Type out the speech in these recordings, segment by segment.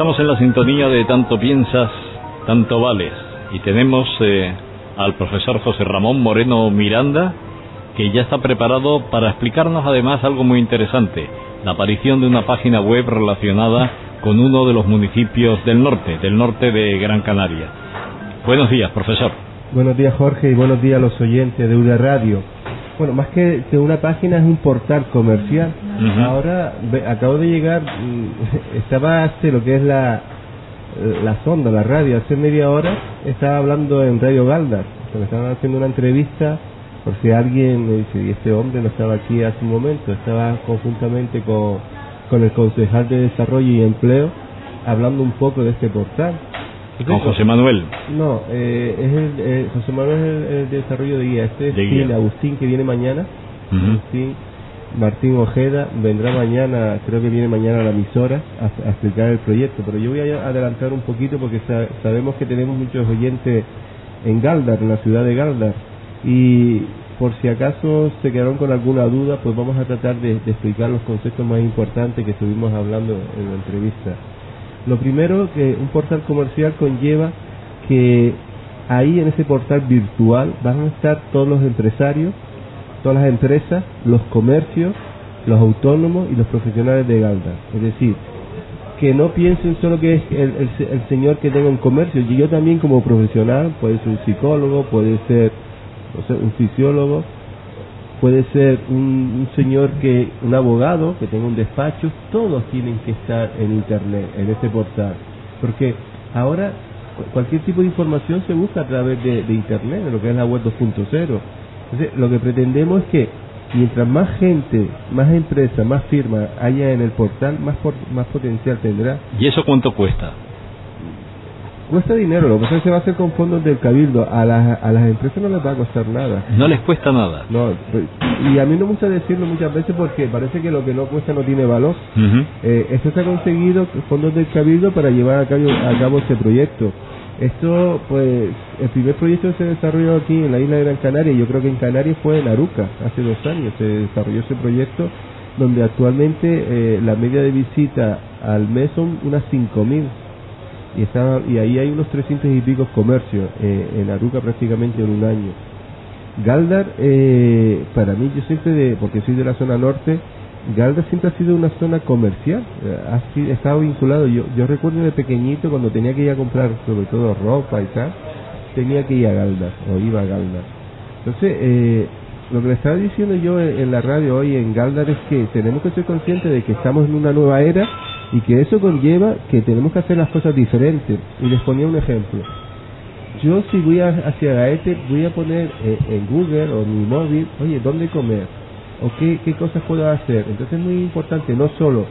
Estamos en la sintonía de Tanto Piensas, Tanto Vales. Y tenemos eh, al profesor José Ramón Moreno Miranda, que ya está preparado para explicarnos además algo muy interesante, la aparición de una página web relacionada con uno de los municipios del norte, del norte de Gran Canaria. Buenos días, profesor. Buenos días, Jorge, y buenos días a los oyentes de una radio. Bueno, más que, una página es un portal comercial. Ahora acabo de llegar, mm, estaba hace lo que es la, la sonda, la radio, hace media hora estaba hablando en Radio Galdar. Me estaban haciendo una entrevista por si alguien me dice, y este hombre no estaba aquí hace un momento, estaba conjuntamente con, con el concejal de Desarrollo y Empleo hablando un poco de este portal. ¿Con José Manuel? No, eh, es el, eh, José Manuel es el, de desarrollo de guía. Este es Agustín que viene mañana. Agustín Martín Ojeda vendrá mañana, creo que viene mañana a la emisora a, explicar el proyecto. Pero yo voy a adelantar un poquito porque sabemos que tenemos muchos oyentes en Galdar, en la ciudad de Galdar. Y por si acaso se quedaron con alguna duda, pues vamos a tratar de, de explicar los conceptos más importantes que estuvimos hablando en la entrevista. Lo primero, que un portal comercial conlleva que ahí en ese portal virtual van a estar todos los empresarios, todas las empresas, los comercios, los autónomos y los profesionales de Galda. Es decir, que no piensen solo que es el, el, señor que tenga un comercio, y yo también como profesional, puede ser un psicólogo, puede ser un fisiólogo, puede ser un, señor que, un abogado que tenga un despacho, todos tienen que estar en internet, en este portal, porque ahora cualquier tipo de información se busca a través de, internet, en lo que es la web 2.0. Entonces, lo que pretendemos es que mientras más gente, más empresas, más firmas haya en el portal, más, más potencial tendrá. ¿Y eso cuánto cuesta? Cuesta dinero, lo que pasa es que se va a hacer con fondos del cabildo. A las, a las empresas no les va a costar nada. No les cuesta nada. No, pues, y a mí no me gusta decirlo muchas veces porque parece que lo que no cuesta no tiene valor. Eh, esto se ha conseguido fondos del cabildo para llevar a cabo, a cabo este proyecto. Esto, pues, el primer proyecto se desarrolló aquí en la isla de Gran Canaria. Yo creo que en Canarias fue en Aruca, hace dos años se desarrolló ese proyecto donde actualmente eh, la media de visita al mes son unas 5.000 y, está, y ahí hay unos 300 y pico comercios eh, en Aruca prácticamente en un año. Galdar, eh, para mí, yo siempre, de, porque soy de la zona norte, Galdar siempre ha sido una zona comercial, eh, ha estado vinculado. Yo, yo recuerdo de pequeñito cuando tenía que ir a comprar sobre todo ropa y tal, tenía que ir a Galdar o iba a Galdar. Entonces, eh, lo que le estaba diciendo yo en la radio hoy en Galdar es que tenemos que ser conscientes de que estamos en una nueva era y que eso conlleva que tenemos que hacer las cosas diferentes. Y les ponía un ejemplo. Yo si voy hacia Gaete voy a poner eh, en Google o en mi móvil, oye, ¿dónde comer? ¿O qué, qué cosas puedo hacer? Entonces es muy importante no solo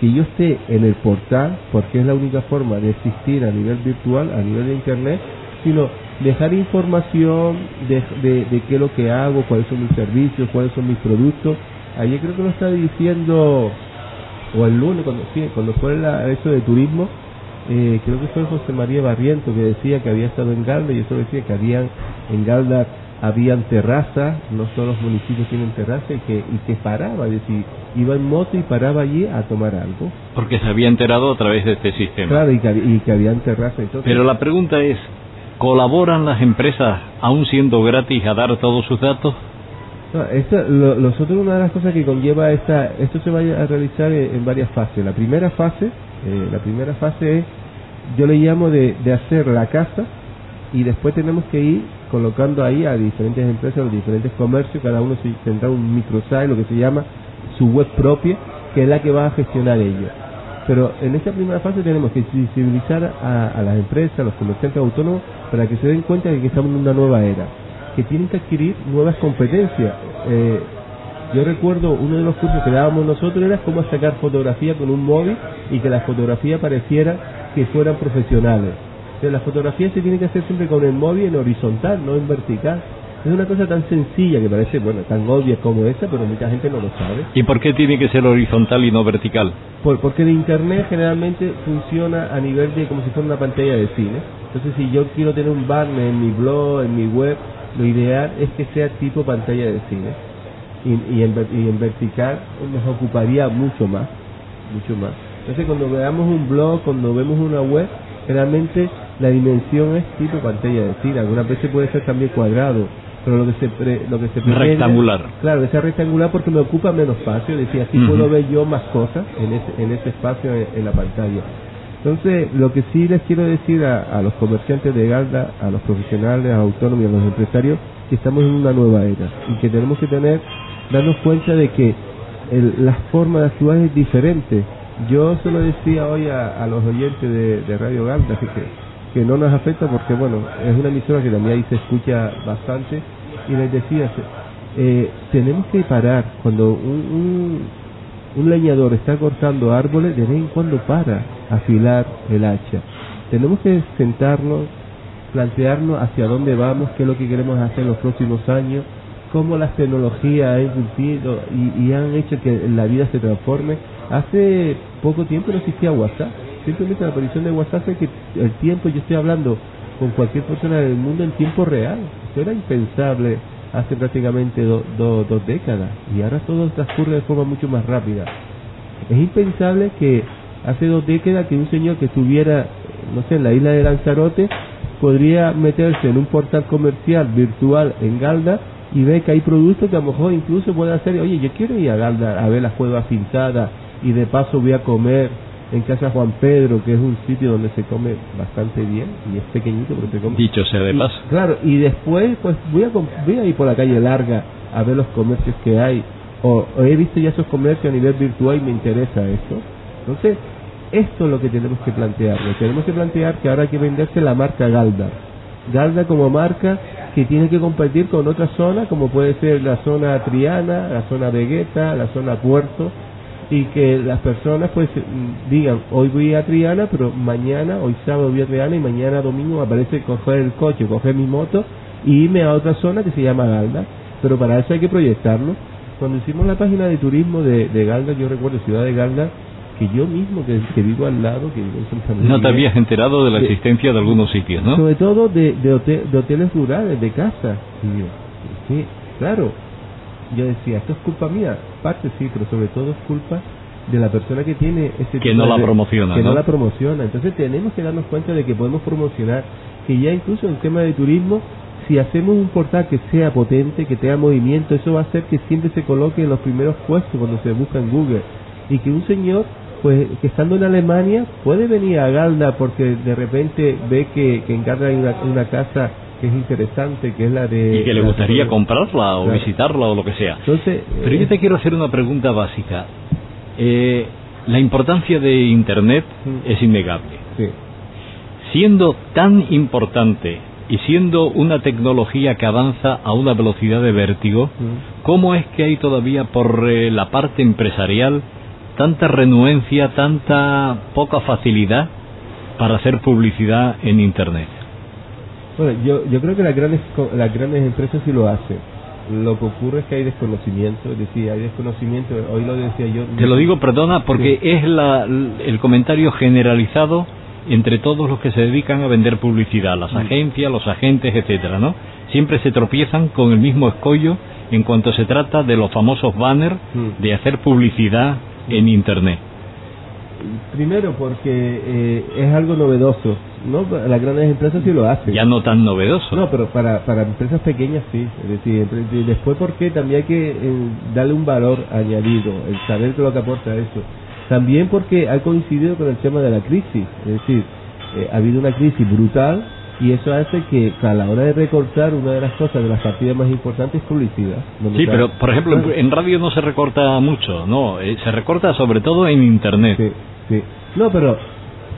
que yo esté en el portal, porque es la única forma de existir a nivel virtual, a nivel de Internet, sino dejar información de, de, de qué es lo que hago, cuáles son mis servicios, cuáles son mis productos. Ayer creo que lo está diciendo o el lunes, cuando, cuando fue la, eso de turismo, eh, creo que fue José María Barriento que decía que había estado en Galda y eso decía que habían en Galda habían terrazas, no todos los municipios tienen terraza y que, y que paraba, es decir, iba en moto y paraba allí a tomar algo. Porque se había enterado a través de este sistema. Claro, y que, y que habían terraza y todo. Pero la pregunta es, ¿colaboran las empresas, aún siendo gratis, a dar todos sus datos? Esta, lo, una de las cosas que conlleva esta, esto se va a realizar en, varias fases. La primera fase, eh, la primera fase es, yo le llamo de, de hacer la casa y después tenemos que ir colocando ahí a diferentes empresas, a diferentes comercios, cada uno tendrá un microsite, lo que se llama su web propia, que es la que va a gestionar ello. Pero en esta primera fase tenemos que sensibilizar a las empresas, a los comerciantes autónomos, para que se den cuenta de que estamos en una nueva era que tienen que adquirir nuevas competencias. Eh, yo recuerdo uno de los cursos que dábamos nosotros era cómo sacar fotografía con un móvil y que la fotografía pareciera que fueran profesionales. Entonces, la fotografía se tiene que hacer siempre con el móvil en horizontal, no en vertical. Es una cosa tan sencilla que parece, bueno, tan obvia como esa, pero mucha gente no lo sabe. ¿Y por qué tiene que ser horizontal y no vertical? porque el Internet generalmente funciona a nivel de como si fuera una pantalla de cine. Entonces, si yo quiero tener un banner en mi blog, en mi web, lo ideal es que sea tipo pantalla de cine. Y, en, y en vertical nos ocuparía mucho más, mucho más. Entonces cuando veamos un blog, cuando vemos una web, realmente la dimensión es tipo pantalla de cine, algunas veces puede ser también cuadrado, pero lo que se lo que se rectangular. Claro, que sea rectangular porque me ocupa menos espacio, decía, así puedo ver yo más cosas en ese, en ese espacio en, la pantalla. Entonces, lo que sí les quiero decir a, los comerciantes de Galda, a los profesionales, a los autónomos y a los empresarios, que estamos en una nueva era y que tenemos que tener, darnos cuenta de que la forma de actuar es diferente. Yo se lo decía hoy a, los oyentes de, Radio Galda, que, que no nos afecta porque, bueno, es una emisora que también ahí se escucha bastante y les decía, eh, tenemos que parar cuando un, un, leñador está cortando árboles, de vez en cuando para afilar el hacha. Tenemos que sentarnos, plantearnos hacia dónde vamos, qué es lo que queremos hacer en los próximos años, cómo las tecnologías han cumplido y, y han hecho que la vida se transforme. Hace poco tiempo no existía WhatsApp, simplemente la aparición de WhatsApp es que el tiempo, yo estoy hablando con cualquier persona del mundo en tiempo real. Eso era impensable hace prácticamente dos décadas y ahora todo transcurre de forma mucho más rápida. Es impensable que hace dos décadas que un señor que estuviera, no sé, en la isla de Lanzarote podría meterse en un portal comercial virtual en Galda y ve que hay productos que a lo mejor incluso puede hacer, oye, yo quiero ir a Galda a ver las cuevas pintadas y de paso voy a comer en Casa Juan Pedro, que es un sitio donde se come bastante bien y es pequeñito, pero se come. Dicho sea de paso. Claro, y después, pues voy a, voy a ir por la calle larga a ver los comercios que hay, o, he visto ya esos comercios a nivel virtual y me interesa esto. Entonces, esto es lo que tenemos que plantear. Tenemos que plantear que ahora hay que venderse la marca Galda. Galda como marca que tiene que competir con otras zonas, como puede ser la zona Triana, la zona Vegueta, la zona Puerto, y que las personas pues digan hoy voy a Triana pero mañana hoy sábado voy a Triana y mañana domingo aparece coger el coche coger mi moto y irme a otra zona que se llama Galda pero para eso hay que proyectarlo. Cuando hicimos la página de turismo de, de Galda yo recuerdo ciudad de Galda que yo mismo que, vivo al lado que vivo en no te habías enterado de la existencia de algunos sitios no sobre todo de, de, de hoteles rurales de casa sí claro yo decía, esto es culpa mía, parte sí, pero sobre todo es culpa de la persona que tiene ese que no la promociona que ¿no? la promociona. Entonces tenemos que darnos cuenta de que podemos promocionar que ya incluso en tema de turismo si hacemos un portal que sea potente que tenga movimiento eso va a hacer que siempre se coloque en los primeros puestos cuando se busca en Google. Y que un señor pues que estando en Alemania puede venir a Galda porque de repente ve que, en Galda hay una casa que es interesante, que es la de... Y que le gustaría comprarla o visitarla o lo que sea. Entonces, Pero yo eh, te quiero hacer una pregunta básica. Eh, la importancia de Internet mm. es innegable. Siendo tan importante y siendo una tecnología que avanza a una velocidad de vértigo, mm. ¿cómo es que hay todavía por eh, la parte empresarial tanta renuencia, tanta poca facilidad para hacer publicidad en Internet? Bueno, yo, yo creo que las grandes, las grandes empresas sí lo hacen. Lo que ocurre es que hay desconocimiento, es decir, hay desconocimiento, hoy lo decía yo. Te lo digo, perdona, porque es la, el comentario generalizado entre todos los que se dedican a vender publicidad, las mm. agencias, los agentes, etcétera, ¿no? Siempre se tropiezan con el mismo escollo en cuanto se trata de los famosos banners mm. de hacer publicidad en Internet. Primero porque eh, es algo novedoso, ¿no? Las grandes empresas sí lo hacen. Ya no tan novedoso. No, pero para, para empresas pequeñas sí. Es decir, después porque también hay que eh, darle un valor añadido, el saber lo que aporta eso. También porque ha coincidido con el tema de la crisis. Es decir, eh, ha habido una crisis brutal y eso hace que a la hora de recortar una de las cosas de las partidas más importantes es publicidad. Sí, pero por ejemplo en, radio no se recorta mucho, no, eh, se recorta sobre todo en internet. Sí, sí. No, pero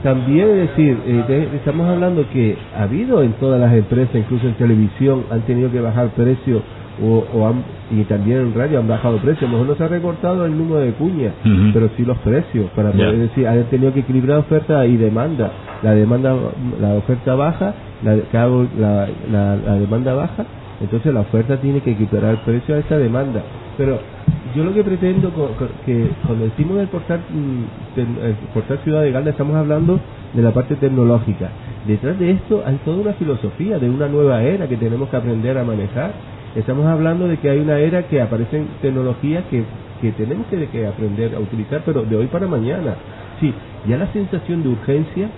también es decir, eh, estamos hablando que ha habido en todas las empresas, incluso en televisión, han tenido que bajar precio o, o y también en radio han bajado precios. A lo mejor no se ha recortado el número de cuñas, pero sí los precios, para poder decir, han tenido que equilibrar oferta y demanda. La demanda, la oferta baja, la, la, la, la demanda baja, entonces la oferta tiene que equiparar el precio a esa demanda. Pero yo lo que pretendo que cuando decimos el portal, mm, el portal Ciudad de Galda estamos hablando de la parte tecnológica. Detrás de esto hay toda una filosofía de una nueva era que tenemos que aprender a manejar. Estamos hablando de que hay una era que aparecen tecnologías que, que tenemos que, que aprender a utilizar, pero de hoy para mañana. Sí, ya la sensación de urgencia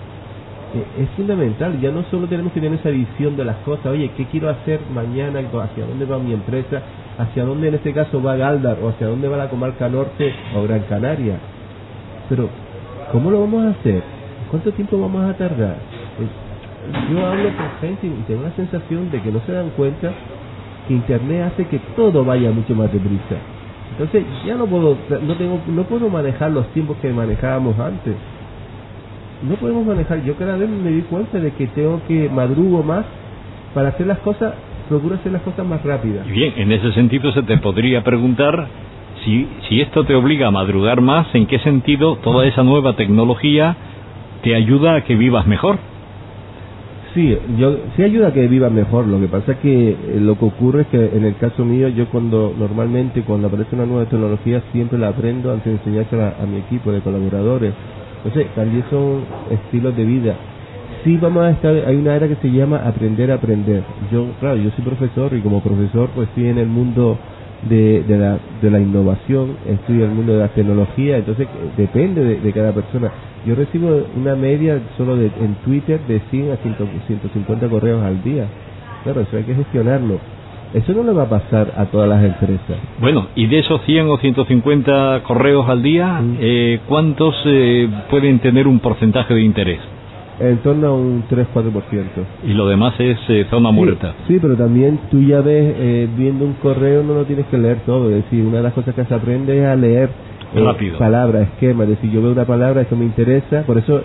es fundamental. Ya no solo tenemos que tener esa visión de las cosas, oye, ¿qué quiero hacer mañana? ¿Hacia dónde va mi empresa? ¿Hacia dónde en este caso va Galdar? ¿O hacia dónde va la comarca norte o Gran Canaria? Pero, ¿cómo lo vamos a hacer? ¿Cuánto tiempo vamos a tardar? Eh, yo hablo con gente y tengo la sensación de que no se dan cuenta que Internet hace que todo vaya mucho más deprisa. Entonces ya no puedo, no tengo, no puedo manejar los tiempos que manejábamos antes. No podemos manejar. Yo cada vez me di cuenta de que tengo que madrugo más para hacer las cosas, procuro hacer las cosas más rápidas. Bien, en ese sentido se te podría preguntar si, si esto te obliga a madrugar más, ¿en qué sentido toda esa nueva tecnología te ayuda a que vivas mejor? Sí, yo sí ayuda a que viva mejor. Lo que pasa es que eh, lo que ocurre es que en el caso mío, yo cuando normalmente cuando aparece una nueva tecnología siempre la aprendo antes de enseñársela a mi equipo de colaboradores. Entonces, también son estilos de vida. Sí, vamos a estar, hay una era que se llama aprender a aprender. Yo, claro, yo soy profesor y como profesor pues estoy en el mundo de, de, la, de la innovación, estoy en el mundo de la tecnología, entonces depende de, cada persona. Yo recibo una media solo de, en Twitter de 100 a 150 correos al día. Claro, eso hay que gestionarlo. Eso no le va a pasar a todas las empresas. Bueno, y de esos 100 o 150 correos al día, mm. eh, ¿cuántos eh, pueden tener un porcentaje de interés? En torno a un 3-4%. Y lo demás es eh, zona muerta. Sí, pero también tú ya ves, viendo un correo no lo tienes que leer todo. Es decir, una de las cosas que se aprende es a leer Rápido. palabra, esquema, es decir, yo veo una palabra, eso me interesa, por eso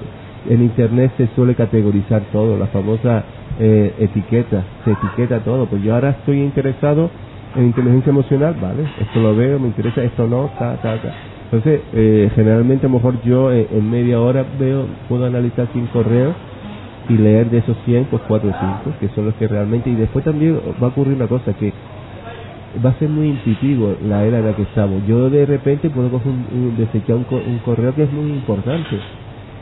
en Internet se suele categorizar todo, la famosa eh, etiqueta, se etiqueta todo, pues yo ahora estoy interesado en inteligencia emocional, vale, esto lo veo, me interesa, esto no, ta, ta, ta. Entonces, eh, generalmente a lo mejor yo eh, en, media hora veo, puedo analizar 100 correos y leer de esos 100, pues 4 o 5, que son los que realmente, y después también va a ocurrir una cosa, que va a ser muy intuitivo la era en la que estamos. Yo de repente puedo coger un, desechar un, un, correo que es muy importante.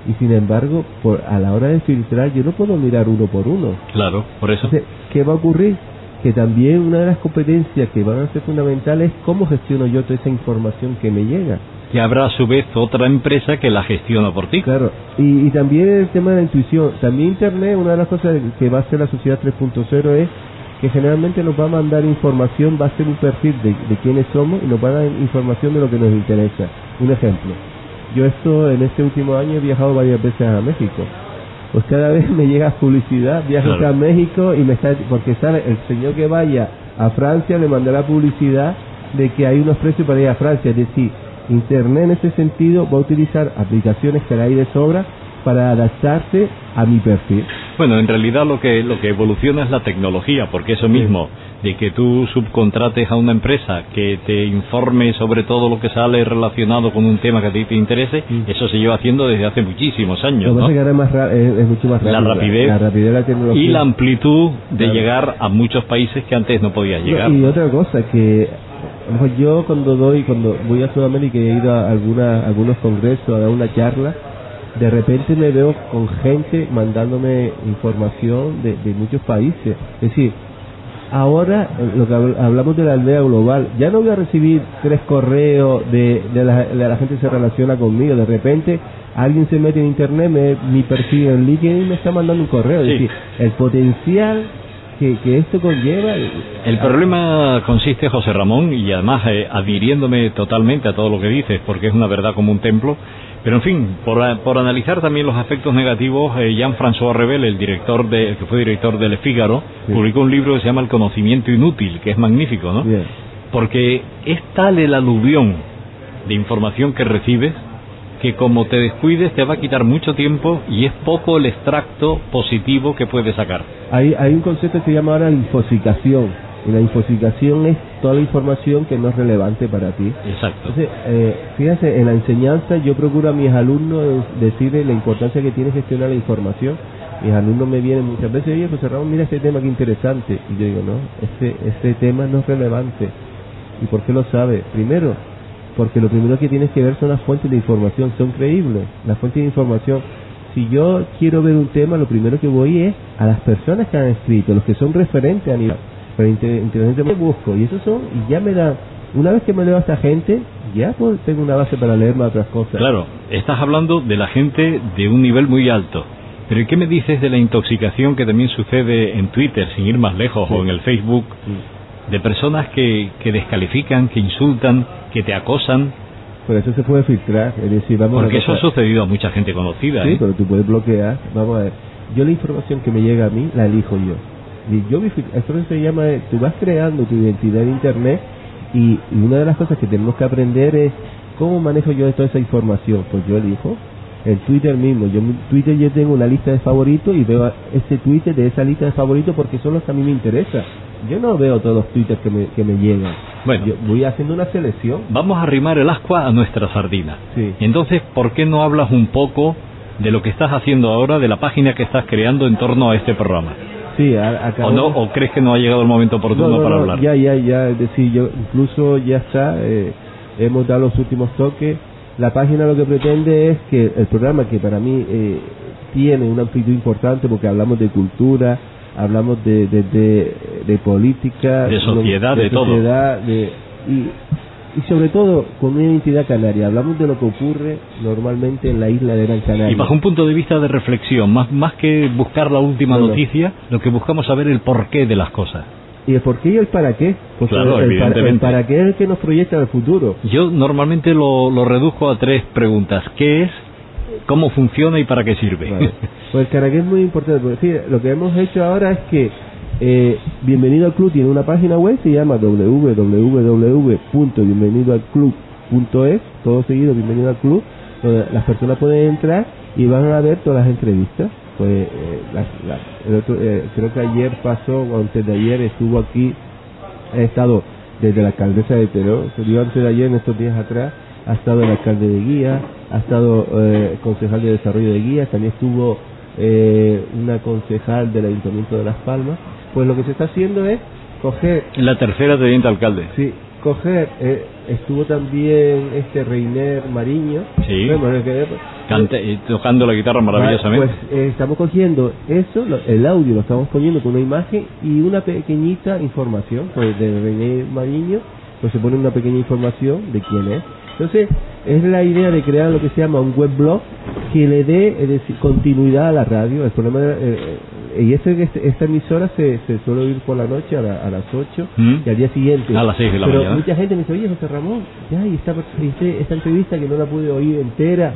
Y sin embargo, por, a la hora de filtrar, yo no puedo mirar uno por uno. Claro, por eso. ¿Qué va a ocurrir? Que también una de las competencias que van a ser fundamentales es cómo gestiono yo toda esa información que me llega. Que habrá a su vez otra empresa que la gestiona por ti. Claro, y, y también el tema de la intuición. También Internet, una de las cosas que va a ser la sociedad 3.0 es que generalmente nos va a mandar información, va a ser un perfil de, de quiénes somos y nos va a dar información de lo que nos interesa. Un ejemplo, yo esto en este último año he viajado varias veces a México. Pues cada vez me llega publicidad, viajo a México y me está, porque sale el señor que vaya a Francia le mandará publicidad de que hay unos precios para ir a Francia, es decir, Internet en ese sentido va a utilizar aplicaciones que hay de sobra para adaptarse a mi perfil. Bueno, en realidad lo que lo que evoluciona es la tecnología, porque eso mismo de que tú subcontrates a una empresa que te informe sobre todo lo que sale relacionado con un tema que a ti te interese, mm. eso se lleva haciendo desde hace muchísimos años. Lo que más es, mucho más rápido. La rapidez, la, rapidez la tecnología. y la amplitud de llegar a muchos países que antes no podías llegar. y otra cosa que yo cuando doy, cuando voy a Sudamérica y he ido a alguna, algunos congresos a dar una charla, de repente me veo con gente mandándome información de, muchos países. Es decir, ahora lo que hablamos de la aldea global, ya no voy a recibir tres correos de, de, la, de la gente que se relaciona conmigo, de repente alguien se mete en internet, me, mi perfil en LinkedIn y me está mandando un correo. Es decir, el potencial que, que, esto conlleva. El problema consiste, José Ramón, y además eh, adhiriéndome totalmente a todo lo que dices, porque es una verdad como un templo, pero en fin, por, por analizar también los aspectos negativos, eh, Jean-François Rebel, el director de, que fue director de Le Figaro, publicó un libro que se llama El conocimiento inútil, que es magnífico, ¿no? Porque es tal el aluvión de información que recibes que como te descuides te va a quitar mucho tiempo y es poco el extracto positivo que puedes sacar. Hay, hay un concepto que se llama ahora infosicación y la infosificación es toda la información que no es relevante para ti. Exacto. Entonces, eh, fíjate, en la enseñanza yo procuro a mis alumnos decirles la importancia que tiene gestionar la información. Mis alumnos me vienen muchas veces, oye, José Ramón, mira este tema que interesante. Y yo digo, no, este, este tema no es relevante. ¿Y por qué lo sabe? Primero, porque lo primero que tienes que ver son las fuentes de información, son creíbles. Las fuentes de información si yo quiero ver un tema, lo primero que voy es a las personas que han escrito, los que son referentes a nivel pero busco y eso son y ya me da una vez que me leo a esta gente ya pues, tengo una base para leerme otras cosas. Claro, estás hablando de la gente de un nivel muy alto. Pero ¿qué me dices de la intoxicación que también sucede en Twitter, sin ir más lejos, o en el Facebook, de personas que, que descalifican, que insultan, que te acosan? Por eso se puede filtrar, es decir, vamos Porque eso ha sucedido a mucha gente conocida. Sí, ¿eh? pero tú puedes bloquear. Vamos a ver, yo la información que me llega a mí la elijo yo. Y yo esto se llama, tú vas creando tu identidad en Internet y, una de las cosas que tenemos que aprender es cómo manejo yo toda esa información. Pues yo elijo en Twitter mismo. Yo en Twitter yo tengo una lista de favoritos y veo ese Twitter de esa lista de favoritos porque son los que a mí me interesan. Yo no veo todos los Twitter que me, que me llegan. Bueno, yo voy haciendo una selección. Vamos a arrimar el ascua a nuestra sardina. Sí. Entonces, ¿por qué no hablas un poco de lo que estás haciendo ahora, de la página que estás creando en torno a este programa? Sí, ¿O, no, ¿O crees que no ha llegado el momento oportuno para hablar? Ya, ya, ya. Es decir, yo incluso ya está. Eh, hemos dado los últimos toques la página lo que pretende es que el programa, que para mí eh, tiene una amplitud importante porque hablamos de cultura, hablamos de, de, política, de sociedad, de, todo. y, sobre todo con una identidad canaria. Hablamos de lo que ocurre normalmente en la isla de Gran Canaria. Y bajo un punto de vista de reflexión, más, más que buscar la última noticia, lo que buscamos es saber el porqué de las cosas. ¿Y el por qué y el para qué? Pues claro, el, evidentemente. Para, el, para qué es el que nos proyecta el futuro. Yo normalmente lo, lo reduzco a tres preguntas. ¿Qué es? ¿Cómo funciona y para qué sirve? Pues el qué es muy importante. Porque, lo que hemos hecho ahora es que eh, Bienvenido al Club tiene una página web, se llama www.bienvenidoalclub.es, todo seguido, Bienvenido al Club, donde las personas pueden entrar y van a ver todas las entrevistas pues eh, el otro, eh, creo que ayer pasó o antes de ayer estuvo aquí ha estado desde la alcaldesa de Teró se antes de ayer en estos días atrás ha estado el alcalde de Guía ha estado eh, concejal de desarrollo de Guía también estuvo eh, una concejal del ayuntamiento de Las Palmas pues lo que se está haciendo es coger la tercera teniente alcalde sí coger eh, estuvo también este Reiner Mariño sí Cante, tocando la guitarra maravillosamente. Pues eh, estamos cogiendo eso, el audio lo estamos poniendo con una imagen y una pequeñita información. Pues de René Mariño, pues se pone una pequeña información de quién es. Entonces, es la idea de crear lo que se llama un webblog que le dé continuidad a la radio. El problema de, eh, eh, y este, esta emisora se, se suele oír por la noche a, las 8 ¿Mm? y al día siguiente. A las 6 de la Pero mucha gente me dice, oye, José Ramón, ya, y esta, esta entrevista que no la pude oír entera,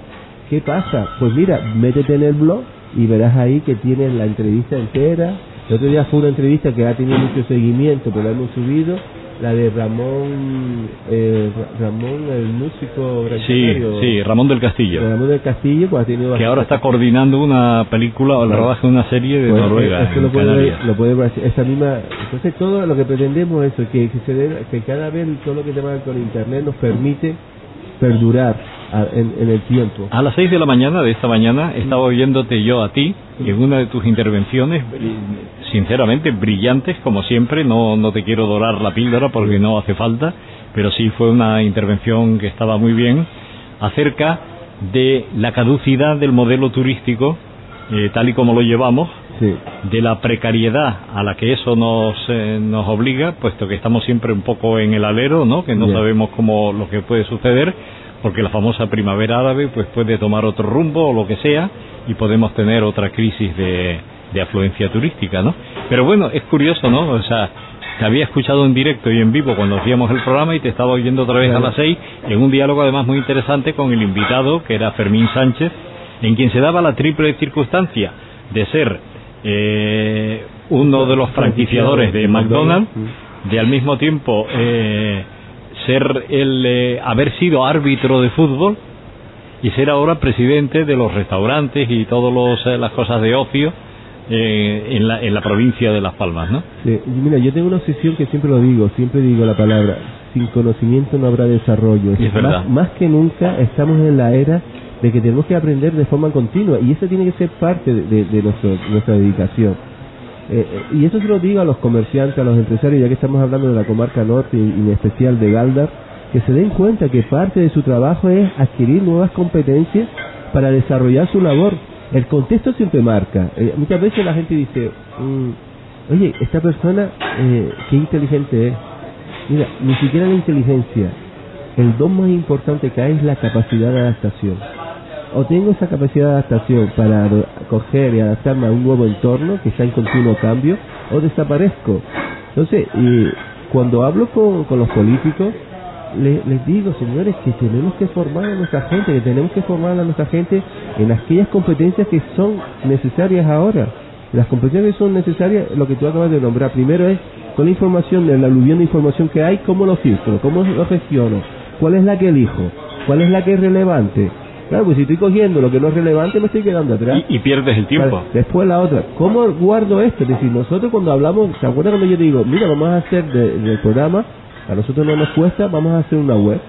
¿Qué pasa? Pues mira, métete en el blog y verás ahí que tienes la entrevista entera. El otro día fue una entrevista que ha tenido mucho seguimiento, pero la hemos subido. La de Ramón, eh, Ramón, el músico Sí, sí, Ramón del Castillo. Ramón del Castillo, pues ha tenido Que ahora está coordinando una película o el rodaje de una serie de pues, Noruega. Eso lo puede, ver, lo puede ver, esa misma. Entonces, todo lo que pretendemos es que, que, se que cada vez todo lo que tenga con Internet nos permite perdurar en, el tiempo. A las 6 de la mañana de esta mañana estaba oyéndote yo a ti en una de tus intervenciones, sinceramente brillantes como siempre, no, no te quiero dorar la píldora porque no hace falta, pero sí fue una intervención que estaba muy bien acerca de la caducidad del modelo turístico eh, tal y como lo llevamos, de la precariedad a la que eso nos, eh, nos obliga, puesto que estamos siempre un poco en el alero, ¿no? que no sabemos cómo lo que puede suceder porque la famosa primavera árabe pues puede tomar otro rumbo o lo que sea y podemos tener otra crisis de, de afluencia turística, ¿no? Pero bueno, es curioso, ¿no? O sea, te había escuchado en directo y en vivo cuando hacíamos el programa y te estaba oyendo otra vez a las seis en un diálogo además muy interesante con el invitado que era Fermín Sánchez, en quien se daba la triple circunstancia de ser eh, uno de los franquiciadores de McDonald's, de al mismo tiempo eh, ser el eh, haber sido árbitro de fútbol y ser ahora presidente de los restaurantes y todas eh, las cosas de ocio eh, en, la, en la provincia de Las Palmas, ¿no? mira, yo tengo una obsesión que siempre lo digo, siempre digo la palabra, sin conocimiento no habrá desarrollo. Es verdad. Más, que nunca estamos en la era de que tenemos que aprender de forma continua y eso tiene que ser parte de, de nuestra dedicación. Eh, eh, y eso se lo digo a los comerciantes, a los empresarios, ya que estamos hablando de la comarca norte y, en especial de Galdar, que se den cuenta que parte de su trabajo es adquirir nuevas competencias para desarrollar su labor. El contexto siempre marca. Eh, muchas veces la gente dice, mm, oye, esta persona, qué inteligente es. Mira, ni siquiera la inteligencia, el don más importante que hay es la capacidad de adaptación. O tengo esa capacidad de adaptación para coger y adaptarme a un nuevo entorno que está en continuo cambio, o desaparezco. Entonces, cuando hablo con, con los políticos, les digo, señores, que tenemos que formar a nuestra gente, que tenemos que formar a nuestra gente en aquellas competencias que son necesarias ahora. Las competencias que son necesarias, lo que tú acabas de nombrar, primero es con la información, la aluvión de información que hay, cómo lo filtro, cómo lo gestiono, cuál es la que elijo, cuál es la que es relevante. Claro, pues si estoy cogiendo lo que no es relevante, me estoy quedando atrás. Y, pierdes el tiempo. después la otra, ¿cómo guardo esto? Es decir, nosotros cuando hablamos, ¿se acuerdan cuando yo digo, mira, vamos a hacer del programa a nosotros no nos cuesta, vamos a hacer una web.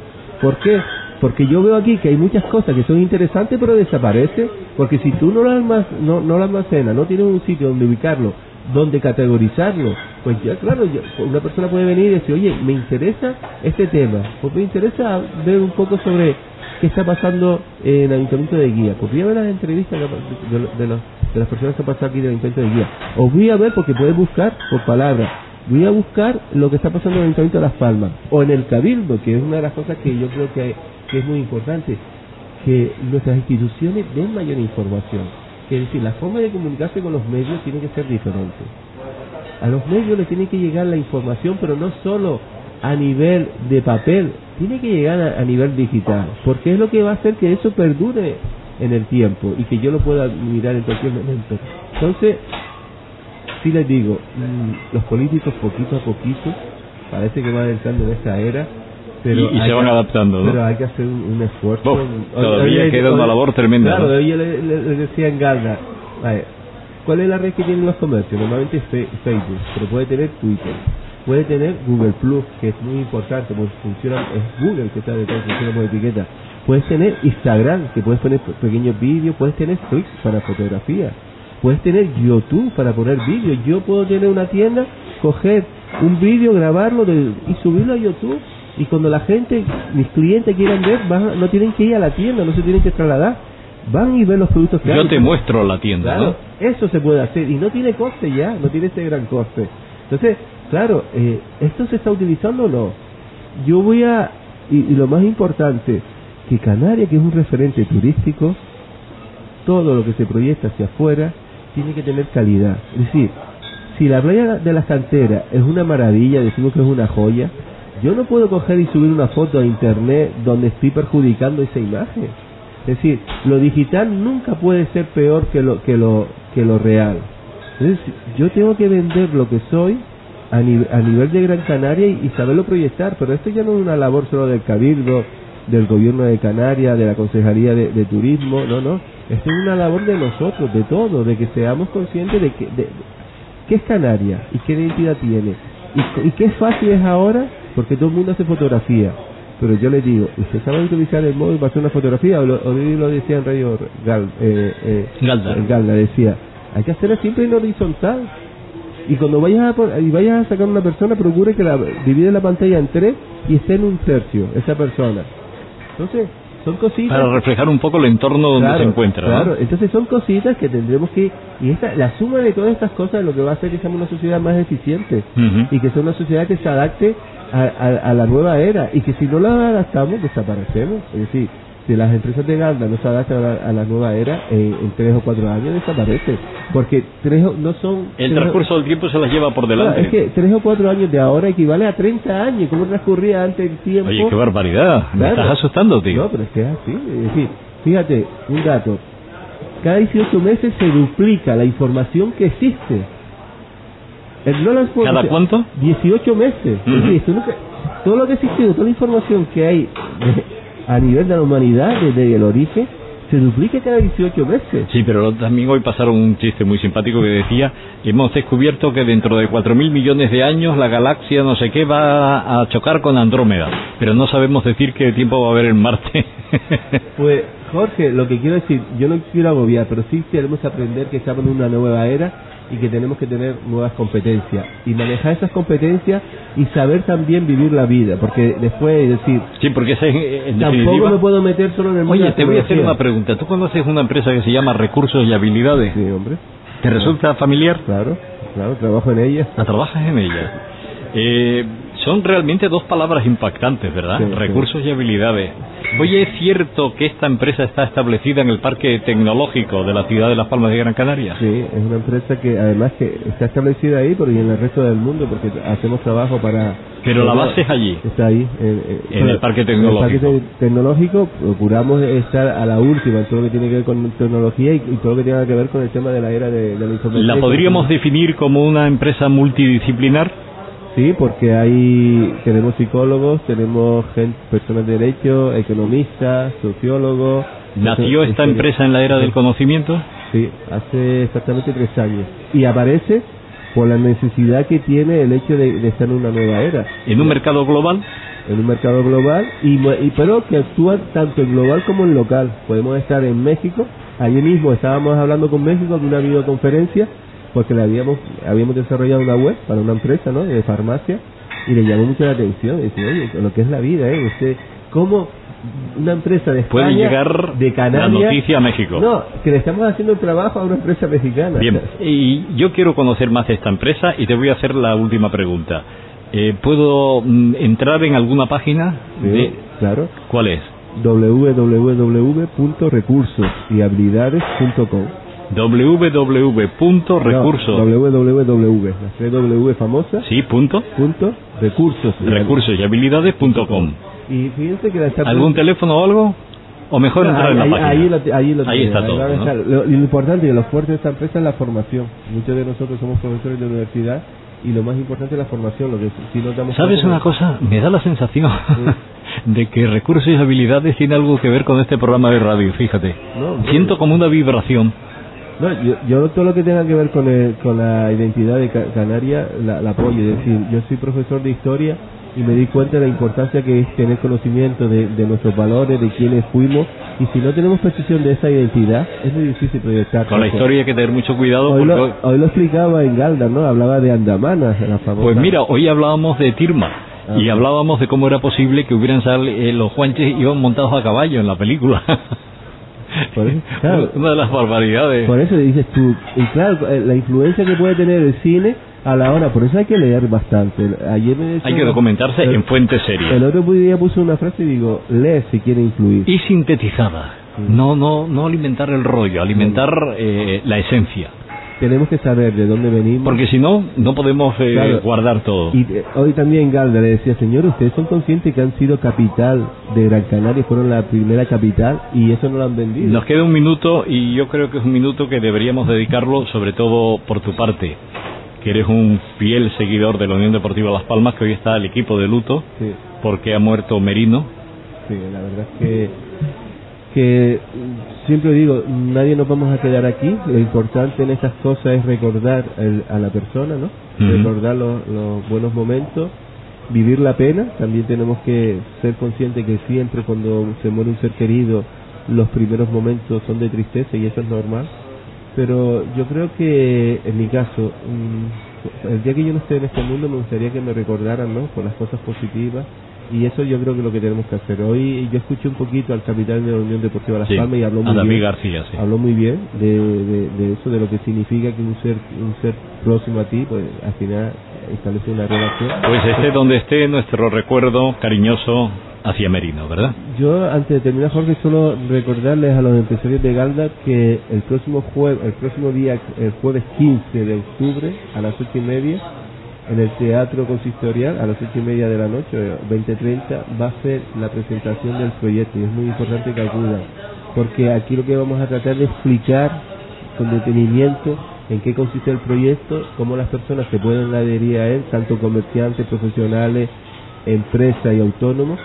¿Por qué? Porque yo veo aquí que hay muchas cosas que son interesantes pero desaparecen, porque si tú no las no, no almacenas, no tienes un sitio donde ubicarlo, donde categorizarlo, pues ya claro, una persona puede venir y decir, oye, me interesa este tema, pues me interesa ver un poco sobre qué está pasando en el Ayuntamiento de Guía, pues voy a ver las entrevistas de, las personas que han pasado aquí del Ayuntamiento de Guía, o voy a ver porque puedes buscar por palabras, voy a buscar lo que está pasando en el Ayuntamiento de Las Palmas. O en el Cabildo, que es una de las cosas que yo creo que, es muy importante, que nuestras instituciones den mayor información. Es decir, la forma de comunicarse con los medios tiene que ser diferente. A los medios les tiene que llegar la información, pero no solo a nivel de papel, tiene que llegar a, a nivel digital, porque es lo que va a hacer que eso perdure en el tiempo y que yo lo pueda mirar en cualquier momento. Entonces, sí les digo, mm, los políticos poquito a poquito, parece que van entrando en esta era, pero y, se van adaptando, ¿no? Pero hay que hacer un, esfuerzo. todavía queda una labor tremenda. Claro, yo le, decía en Galda, ¿cuál es la red que tienen los comercios? Normalmente es Facebook, pero puede tener Twitter, puede tener Google Plus, que es muy importante, porque funciona, es Google que está detrás, funciona por etiqueta. Puedes tener Instagram, que puedes poner pequeños vídeos, puedes tener Twitch para fotografía Puedes tener YouTube para poner vídeos. Yo puedo tener una tienda, coger un vídeo, grabarlo y subirlo a YouTube. Y cuando la gente, mis clientes quieran ver, van, no tienen que ir a la tienda, no se tienen que trasladar. Van y ven los productos que Yo te muestro la tienda. Claro, eso se puede hacer y no tiene coste ya, no tiene ese gran coste. Entonces, claro, eh, ¿esto se está utilizando o no? Yo voy a, y, y lo más importante, que Canarias, que es un referente turístico, todo lo que se proyecta hacia afuera, tiene que tener calidad. Es decir, si la playa de las canteras es una maravilla, decimos que es una joya, yo no puedo coger y subir una foto a internet donde estoy perjudicando esa imagen. Es decir, lo digital nunca puede ser peor que lo que lo que lo real. Entonces, yo tengo que vender lo que soy a, a nivel de Gran Canaria y, saberlo proyectar, pero esto ya no es una labor solo del cabildo, del gobierno de Canarias, de la Consejería de Turismo, no, no esta es una labor de nosotros, de todos, de que seamos conscientes de, que, de, qué es Canaria y qué identidad tiene. Y, qué fácil es ahora, porque todo el mundo hace fotografía. Pero yo le digo, ¿usted sabe utilizar el móvil para hacer una fotografía? O lo, lo decía en Radio Gal, eh, eh, Galda. decía, hay que hacerla siempre en horizontal. Y cuando vayas a, y vayas a sacar una persona, procure que la divide la pantalla en tres y esté en un tercio esa persona. Entonces, son cositas. Para reflejar un poco el entorno donde se encuentra. Claro, entonces son cositas que tendremos que. Y esta, la suma de todas estas cosas es lo que va a hacer que seamos una sociedad más eficiente y que sea una sociedad que se adapte a, a, la nueva era y que si no la adaptamos desaparecemos. Es decir, si las empresas de Ganda no se adaptan a la, nueva era, eh, en tres o cuatro años desaparecen. Porque tres no son... El transcurso del tiempo se las lleva por delante. es que tres o cuatro años de ahora equivale a 30 años. ¿Cómo transcurría antes el tiempo? Oye, qué barbaridad. Me estás asustando, tío. No, pero es que es así. Es decir, fíjate, un dato. Cada 18 meses se duplica la información que existe. ¿Cada cuánto? 18 meses. todo lo que existe, toda la información que hay a nivel de la humanidad desde el origen se duplica cada 18 veces. Sí, pero también hoy pasaron un chiste muy simpático que decía, hemos descubierto que dentro de 4.000 millones de años la galaxia no sé qué va a chocar con Andrómeda, pero no sabemos decir qué tiempo va a haber en Marte. pues Jorge, lo que quiero decir, yo no quiero agobiar, pero sí queremos aprender que estamos en una nueva era y que tenemos que tener nuevas competencias y manejar esas competencias y saber también vivir la vida, porque después decir, sí, porque en tampoco me puedo meter solo en el mundo. Oye, te voy a hacer una pregunta. ¿Tú conoces una empresa que se llama Recursos y Habilidades? Sí, hombre. ¿Te resulta familiar? Claro, claro, trabajo en ella. ¿La ah, trabajas en ella? Eh, Son realmente dos palabras impactantes, ¿verdad? Recursos y habilidades. Oye, ¿es cierto que esta empresa está establecida en el Parque Tecnológico de la ciudad de Las Palmas de Gran Canaria? Sí, es una empresa que además que está establecida ahí, pero y en el resto del mundo, porque hacemos trabajo para... Pero la base es allí. Está ahí. En, el Parque Tecnológico. En el Parque Tecnológico procuramos estar a la última en todo lo que tiene que ver con tecnología y, todo lo que tiene que ver con el tema de la era de, de la información. ¿La podríamos definir como una empresa multidisciplinar? Sí, porque ahí tenemos psicólogos, tenemos gente, personas de derecho, economistas, sociólogos. ¿Nació esta empresa en la era del conocimiento? Sí, hace exactamente tres años. Y aparece por la necesidad que tiene el hecho de, estar en una nueva era. ¿En un mercado global? En un mercado global, y, y pero que actúa tanto en global como en local. Podemos estar en México, allí mismo estábamos hablando con México de una videoconferencia porque le habíamos habíamos desarrollado una web para una empresa ¿no? de farmacia y le llamó mucho la atención dice oye lo que es la vida eh usted cómo una empresa de España, puede llegar de Canarias la noticia a México no que le estamos haciendo el trabajo a una empresa mexicana bien y yo quiero conocer más de esta empresa y te voy a hacer la última pregunta. Eh, puedo mm, entrar en alguna página sí, claro. cuál es www.recursosyhabilidades.com www.recursos. No, www, la W famosa. Sí, punto. Punto, recursos. Recursos y habilidades.com. Y fíjense que la ¿Algún teléfono o algo? O mejor entrar en la página. Ahí, lo, ahí, lo ahí está todo. Lo, importante y lo fuerte de esta empresa es la formación. Muchos de nosotros somos profesores de universidad y lo más importante es la formación. Lo que si no damos ¿Sabes una cosa? Me da la sensación de que recursos y habilidades tiene algo que ver con este programa de radio, fíjate. Siento como una vibración. No, yo, todo lo que tenga que ver con, con la identidad de Canaria la, apoyo. Es decir, yo soy profesor de historia y me di cuenta de la importancia que es tener conocimiento de, nuestros valores, de quiénes fuimos. Y si no tenemos precisión de esa identidad, es muy difícil proyectar. Con la historia hay que tener mucho cuidado. Hoy, lo, hoy lo explicaba en Galda, ¿no? Hablaba de Andamanas, la famosa. Pues mira, hoy hablábamos de Tirma. Ah. y hablábamos de cómo era posible que hubieran salido eh, los juanches iban montados a caballo en la película. Una de las barbaridades. Por eso dices tú, y claro, eh, la influencia que puede tener el cine a la hora, por eso hay que leer bastante. Ayer hay que documentarse en fuentes serias. El otro día puse una frase y digo, lee si quiere influir. Y sintetizada. No, no, no alimentar el rollo, alimentar eh, la esencia tenemos que saber de dónde venimos. Porque si no, no podemos eh, guardar todo. Y eh, hoy también Galda le decía, señor, ustedes son conscientes que han sido capital de Gran Canaria, fueron la primera capital y eso no lo han vendido. Nos queda un minuto y yo creo que es un minuto que deberíamos dedicarlo sobre todo por tu parte, que eres un fiel seguidor de la Unión Deportiva Las Palmas, que hoy está el equipo de luto porque ha muerto Merino. Sí, la verdad es que que siempre digo, nadie nos vamos a quedar aquí, lo importante en estas cosas es recordar a la persona, ¿no? Recordar los, buenos momentos, vivir la pena, también tenemos que ser conscientes que siempre cuando se muere un ser querido, los primeros momentos son de tristeza y eso es normal, pero yo creo que en mi caso, mm, el día que yo no esté en este mundo me gustaría que me recordaran, ¿no? Por las cosas positivas, y eso yo creo que es lo que tenemos que hacer. Hoy yo escuché un poquito al capitán de la Unión Deportiva Las Palmas y habló muy bien. García, Habló muy bien de, de, eso, de lo que significa que un ser un ser próximo a ti, pues al final establece una relación. Pues esté donde esté nuestro recuerdo cariñoso hacia Merino, ¿verdad? Yo, antes de terminar, Jorge, solo recordarles a los empresarios de Galda que el próximo jueves, el próximo día, el jueves 15 de octubre, a las ocho y media, en el Teatro Consistorial a las ocho y media de la noche, 20.30, va a ser la presentación del proyecto. Y es muy importante que acudan, porque aquí lo que vamos a tratar de explicar con detenimiento en qué consiste el proyecto, cómo las personas se pueden adherir a él, tanto comerciantes, profesionales, empresas y autónomos,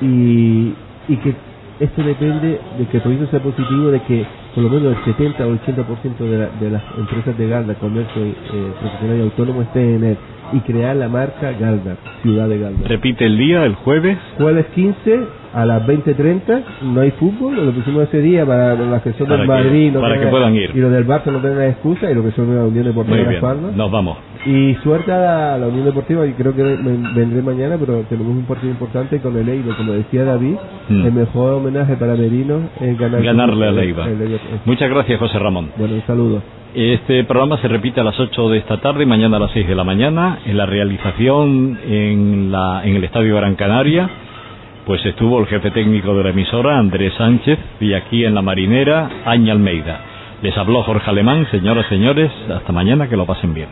y, y que esto depende de que el proyecto sea positivo, de que por lo menos el 70 o el 80% de, de las empresas de Galda, comercio eh, profesional y autónomo estén en él y crear la marca Galda, Ciudad de Galda. Repite el día, el jueves. Jueves 15 a las 20.30, no hay fútbol, lo pusimos ese día para las que son del Madrid para que puedan ir. y los del Barça no tengan excusa y lo que son de la Unión Deportiva de Palmas. Nos vamos. Y suerte a la Unión Deportiva, y creo que vendré mañana, pero tenemos un partido importante con el Eibar, como decía David, mm. el mejor homenaje para Merino es ganar ganarle a Leiva. Muchas gracias, José Ramón. Bueno, un saludo. Este programa se repite a las 8 de esta tarde y mañana a las 6 de la mañana. En la realización en, la, en el Estadio Gran Canaria, pues estuvo el jefe técnico de la emisora, Andrés Sánchez, y aquí en la marinera, Aña Almeida. Les habló Jorge Alemán, señoras y señores, hasta mañana, que lo pasen bien.